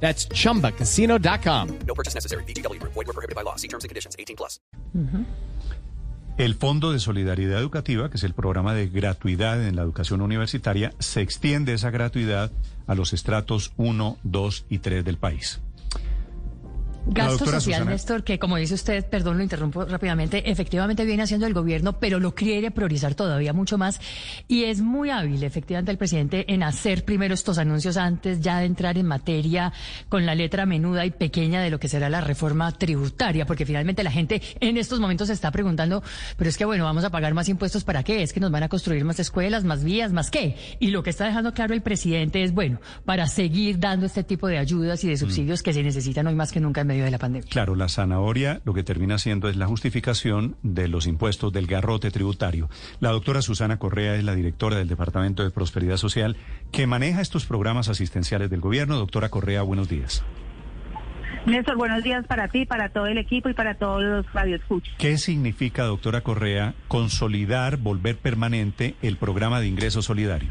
That's chumbacasino.com. No purchase necessary. BGW. Void were prohibited by law. See terms and conditions. 18 plus. El Fondo de Solidaridad Educativa, que es el programa de gratuidad en la educación universitaria, se extiende esa gratuidad a los estratos 1, 2 y 3 del país. Gasto social, Susana- Néstor, que como dice usted, perdón, lo interrumpo rápidamente, efectivamente viene haciendo el gobierno, pero lo quiere priorizar todavía mucho más. Y es muy hábil, efectivamente, el presidente en hacer primero estos anuncios antes ya de entrar en materia con la letra menuda y pequeña de lo que será la reforma tributaria, porque finalmente la gente en estos momentos se está preguntando, pero es que bueno, vamos a pagar más impuestos para qué? Es que nos van a construir más escuelas, más vías, más qué. Y lo que está dejando claro el presidente es, bueno, para seguir dando este tipo de ayudas y de subsidios que se necesitan hoy más que nunca en medio de la pandemia. Claro, la zanahoria lo que termina siendo es la justificación de los impuestos del garrote tributario. La doctora Susana Correa es la directora del Departamento de Prosperidad Social que maneja estos programas asistenciales del gobierno. Doctora Correa, buenos días. Néstor, buenos días para ti, para todo el equipo y para todos los radioescuchas. ¿Qué significa, doctora Correa, consolidar, volver permanente el programa de ingreso solidario?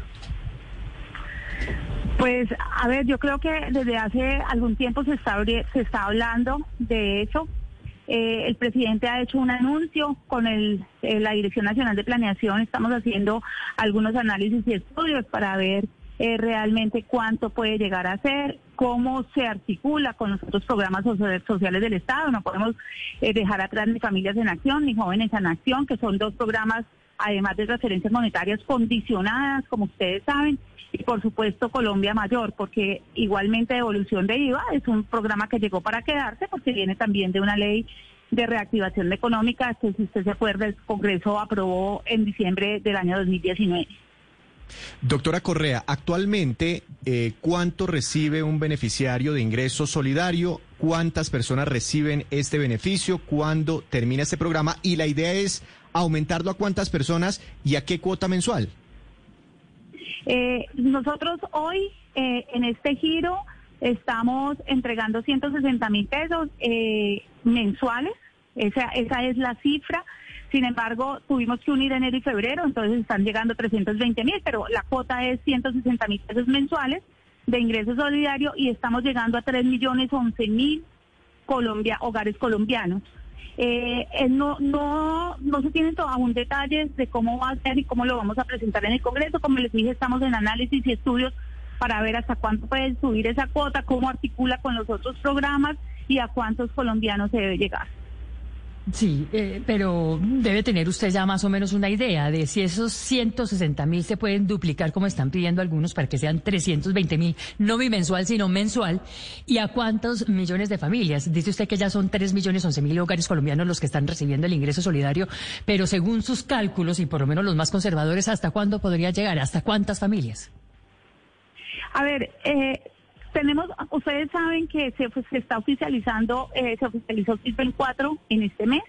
Pues, a ver, yo creo que desde hace algún tiempo se está, se está hablando de eso. Eh, el presidente ha hecho un anuncio con el, eh, la Dirección Nacional de Planeación. Estamos haciendo algunos análisis y estudios para ver eh, realmente cuánto puede llegar a ser, cómo se articula con los otros programas sociales del Estado. No podemos eh, dejar atrás ni Familias en Acción ni Jóvenes en Acción, que son dos programas, además de transferencias monetarias condicionadas, como ustedes saben, y por supuesto Colombia Mayor, porque igualmente devolución de IVA es un programa que llegó para quedarse, porque viene también de una ley de reactivación económica que, si usted se acuerda, el Congreso aprobó en diciembre del año 2019. Doctora Correa, actualmente, eh, ¿cuánto recibe un beneficiario de ingreso solidario? ¿Cuántas personas reciben este beneficio? ¿Cuándo termina este programa? Y la idea es aumentarlo a cuántas personas y a qué cuota mensual. Eh, nosotros hoy eh, en este giro estamos entregando 160 mil pesos eh, mensuales, esa, es la cifra. Sin embargo, tuvimos que unir enero y febrero, entonces están llegando 320 mil, pero la cuota es 160 mil pesos mensuales de ingreso solidario y estamos llegando a 3 millones 11 mil Colombia, hogares colombianos. Eh, eh, no, no, no se tienen aún detalles de cómo va a ser y cómo lo vamos a presentar en el Congreso. Como les dije, estamos en análisis y estudios para ver hasta cuánto puede subir esa cuota, cómo articula con los otros programas y a cuántos colombianos se debe llegar. Sí, eh, pero debe tener usted ya más o menos una idea de si esos 160 mil se pueden duplicar como están pidiendo algunos para que sean 320 mil, no bimensual, sino mensual, y a cuántos millones de familias. Dice usted que ya son 3 millones 11 mil hogares colombianos los que están recibiendo el ingreso solidario, pero según sus cálculos, y por lo menos los más conservadores, ¿hasta cuándo podría llegar? ¿Hasta cuántas familias? A ver, eh, tenemos, ustedes saben que se, pues, se está oficializando, eh, se oficializó CISBEN 4 en este mes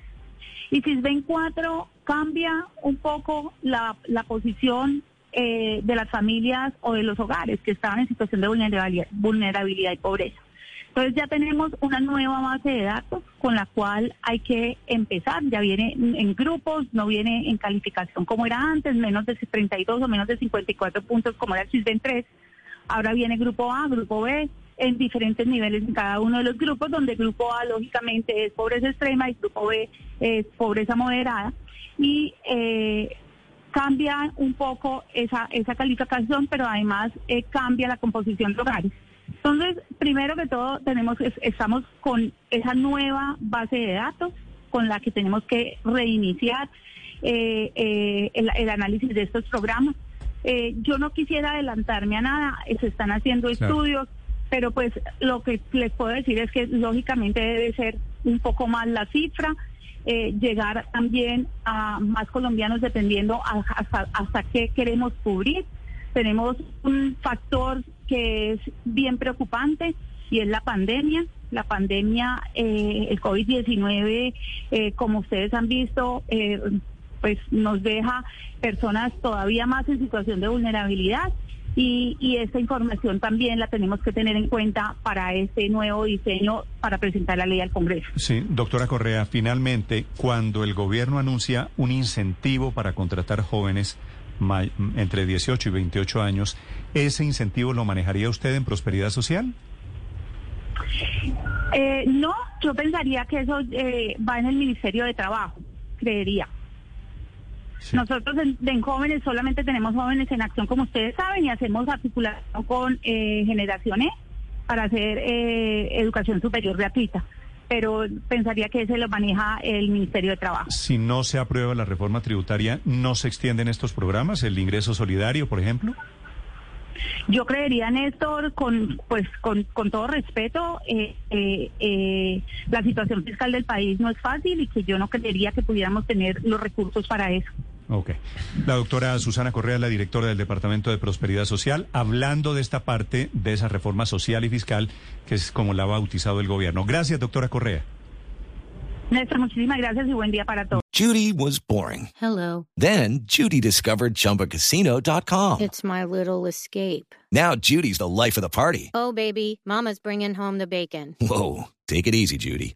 y CISBEN 4 cambia un poco la, la posición eh, de las familias o de los hogares que estaban en situación de vulnerabilidad, vulnerabilidad y pobreza. Entonces ya tenemos una nueva base de datos con la cual hay que empezar. Ya viene en grupos, no viene en calificación como era antes, menos de 32 o menos de 54 puntos como era el CISBEN 3. Ahora viene grupo A, grupo B, en diferentes niveles en cada uno de los grupos, donde grupo A lógicamente es pobreza extrema y grupo B es pobreza moderada. Y eh, cambia un poco esa, esa calificación, pero además eh, cambia la composición de hogares. Entonces, primero que todo, tenemos es- estamos con esa nueva base de datos con la que tenemos que reiniciar eh, el análisis de estos programas. Eh, yo no quisiera adelantarme a nada, eh, se están haciendo Claro. estudios, pero pues lo que les puedo decir es que lógicamente debe ser un poco más la cifra, eh, llegar también a más colombianos dependiendo a- hasta, hasta qué queremos cubrir. Tenemos un factor que es bien preocupante y es la pandemia. La pandemia, eh, el COVID-19, eh, como ustedes han visto, pues nos deja personas todavía más en situación de vulnerabilidad y, y esta información también la tenemos que tener en cuenta para este nuevo diseño para presentar la ley al Congreso. Sí, doctora Correa, finalmente, cuando el gobierno anuncia un incentivo para contratar jóvenes entre 18 y 28 años, ¿ese incentivo lo manejaría usted en Prosperidad Social? Eh, no, yo pensaría que eso eh, va en el Ministerio de Trabajo, creería. Sí. Nosotros en, en jóvenes solamente tenemos jóvenes en acción, como ustedes saben, y hacemos articulación con eh, generaciones para hacer eh, educación superior gratuita. Pero pensaría que ese lo maneja el Ministerio de Trabajo. Si no se aprueba la reforma tributaria, ¿no se extienden estos programas? ¿El ingreso solidario, por ejemplo? Yo creería, Néstor, con pues con, con todo respeto, eh, eh, eh, la situación fiscal del país no es fácil y que yo no creería que pudiéramos tener los recursos para eso. Ok. La doctora Susana Correa, la directora del Departamento de Prosperidad Social, hablando de esta parte de esa reforma social y fiscal, que es como la ha bautizado el gobierno. Gracias, doctora Correa. Néstor, muchísimas gracias y buen día para todos. Judy was boring. Hello. Then Judy discovered ChumbaCasino.com. It's my little escape. Now Judy's the life of the party. Oh, baby, Mama's bringing home the bacon. Whoa, take it easy, Judy.